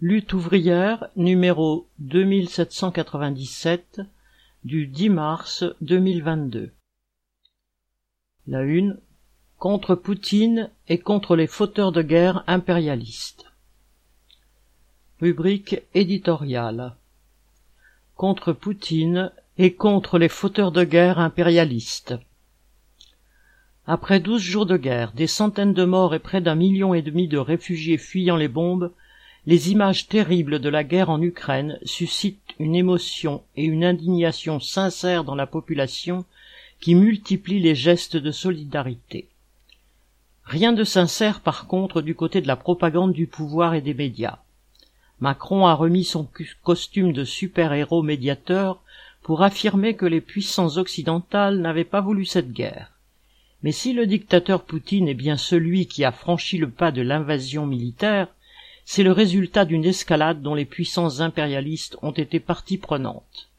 Lutte ouvrière numéro 2797 du 10 mars 2022. La une contre Poutine et contre les fauteurs de guerre impérialistes. Rubrique éditoriale. Contre Poutine et contre les fauteurs de guerre impérialistes. Après douze jours de guerre, des centaines de morts et près d'un million et demi de réfugiés fuyant les bombes, les images terribles de la guerre en Ukraine suscitent une émotion et une indignation sincères dans la population qui multiplient les gestes de solidarité. Rien de sincère par contre du côté de la propagande du pouvoir et des médias. Macron a remis son costume de super-héros médiateur pour affirmer que les puissances occidentales n'avaient pas voulu cette guerre. Mais si le dictateur Poutine est bien celui qui a franchi le pas de l'invasion militaire, c'est le résultat d'une escalade dont les puissances impérialistes ont été partie prenante.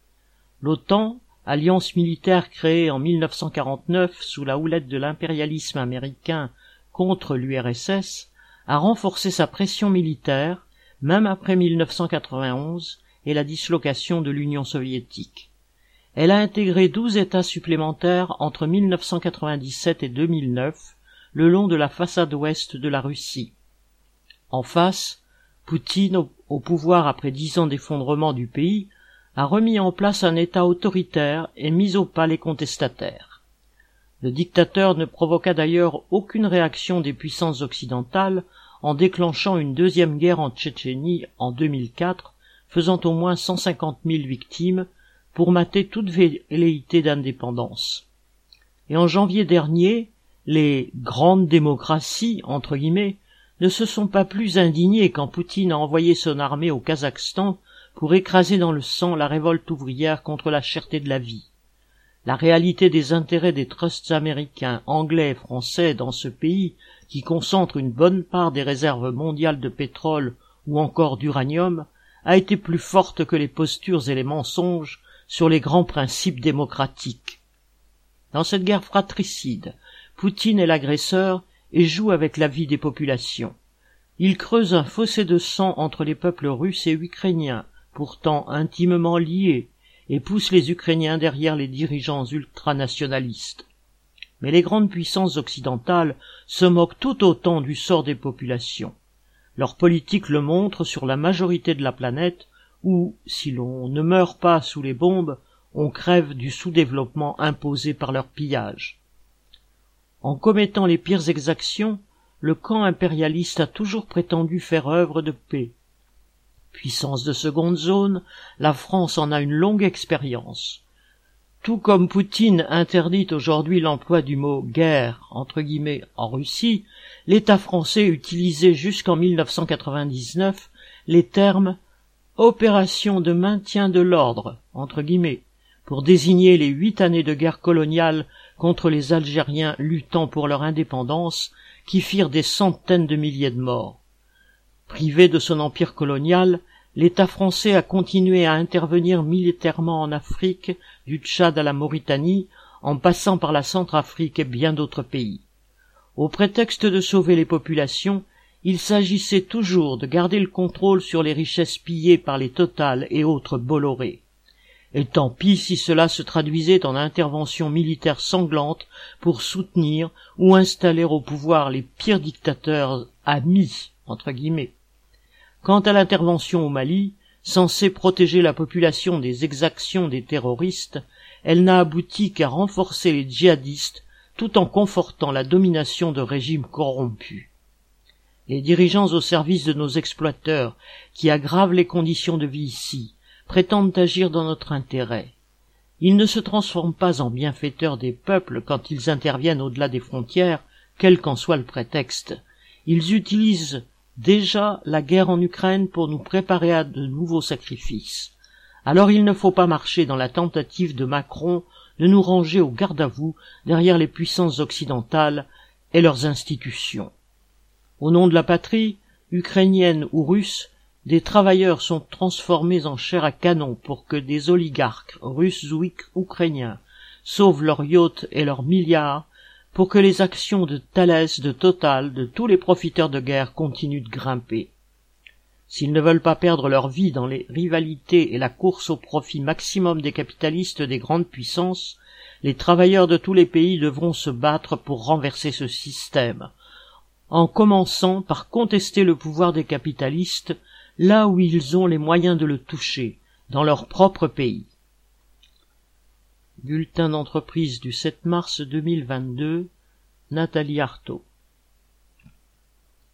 L'OTAN, alliance militaire créée en 1949 sous la houlette de l'impérialisme américain contre l'URSS, a renforcé sa pression militaire, même après 1991 et la dislocation de l'Union soviétique. Elle a intégré douze États supplémentaires entre 1997 et 2009 le long de la façade ouest de la Russie. En face, Poutine, au, pouvoir après dix ans d'effondrement du pays, a remis en place un État autoritaire et mis au pas les contestataires. Le dictateur ne provoqua d'ailleurs aucune réaction des puissances occidentales en déclenchant une deuxième guerre en Tchétchénie en 2004, faisant au moins 150 000 victimes pour mater toute velléité d'indépendance. Et en janvier dernier, les grandes démocraties, entre guillemets, ne se sont pas plus indignés quand Poutine a envoyé son armée au Kazakhstan pour écraser dans le sang la révolte ouvrière contre la cherté de la vie. La réalité des intérêts des trusts américains, anglais français dans ce pays, qui concentre une bonne part des réserves mondiales de pétrole ou encore d'uranium, a été plus forte que les postures et les mensonges sur les grands principes démocratiques. Dans cette guerre fratricide, Poutine est l'agresseur et joue avec la vie des populations. Il creuse un fossé de sang entre les peuples russes et ukrainiens, pourtant intimement liés, et pousse les Ukrainiens derrière les dirigeants ultranationalistes. Mais les grandes puissances occidentales se moquent tout autant du sort des populations. Leur politique le montre sur la majorité de la planète où, si l'on ne meurt pas sous les bombes, on crève du sous-développement imposé par leur pillage. En commettant les pires exactions, le camp impérialiste a toujours prétendu faire œuvre de paix. Puissance de seconde zone, la France en a une longue expérience. Tout comme Poutine interdit aujourd'hui l'emploi du mot guerre entre guillemets en Russie, l'État français utilisait jusqu'en 1999 les termes opération de maintien de l'ordre entre guillemets pour désigner les huit années de guerre coloniale contre les Algériens luttant pour leur indépendance, qui firent des centaines de milliers de morts. Privé de son empire colonial, l'État français a continué à intervenir militairement en Afrique, du Tchad à la Mauritanie, en passant par la Centrafrique et bien d'autres pays. Au prétexte de sauver les populations, il s'agissait toujours de garder le contrôle sur les richesses pillées par les Total et autres Bolloré et tant pis si cela se traduisait en interventions militaires sanglantes pour soutenir ou installer au pouvoir les pires dictateurs amis entre guillemets. Quant à l'intervention au Mali, censée protéger la population des exactions des terroristes, elle n'a abouti qu'à renforcer les djihadistes tout en confortant la domination de régimes corrompus. Les dirigeants au service de nos exploiteurs, qui aggravent les conditions de vie ici, prétendent agir dans notre intérêt. Ils ne se transforment pas en bienfaiteurs des peuples quand ils interviennent au-delà des frontières, quel qu'en soit le prétexte. Ils utilisent déjà la guerre en Ukraine pour nous préparer à de nouveaux sacrifices. Alors il ne faut pas marcher dans la tentative de Macron de nous ranger au garde à vous derrière les puissances occidentales et leurs institutions. Au nom de la patrie, ukrainienne ou russe, des travailleurs sont transformés en chair à canon pour que des oligarques russes ou ukrainiens sauvent leurs yachts et leurs milliards pour que les actions de Thalès, de Total, de tous les profiteurs de guerre continuent de grimper. S'ils ne veulent pas perdre leur vie dans les rivalités et la course au profit maximum des capitalistes des grandes puissances, les travailleurs de tous les pays devront se battre pour renverser ce système, en commençant par contester le pouvoir des capitalistes là où ils ont les moyens de le toucher, dans leur propre pays. Bulletin d'entreprise du 7 mars 2022, Nathalie Artaud.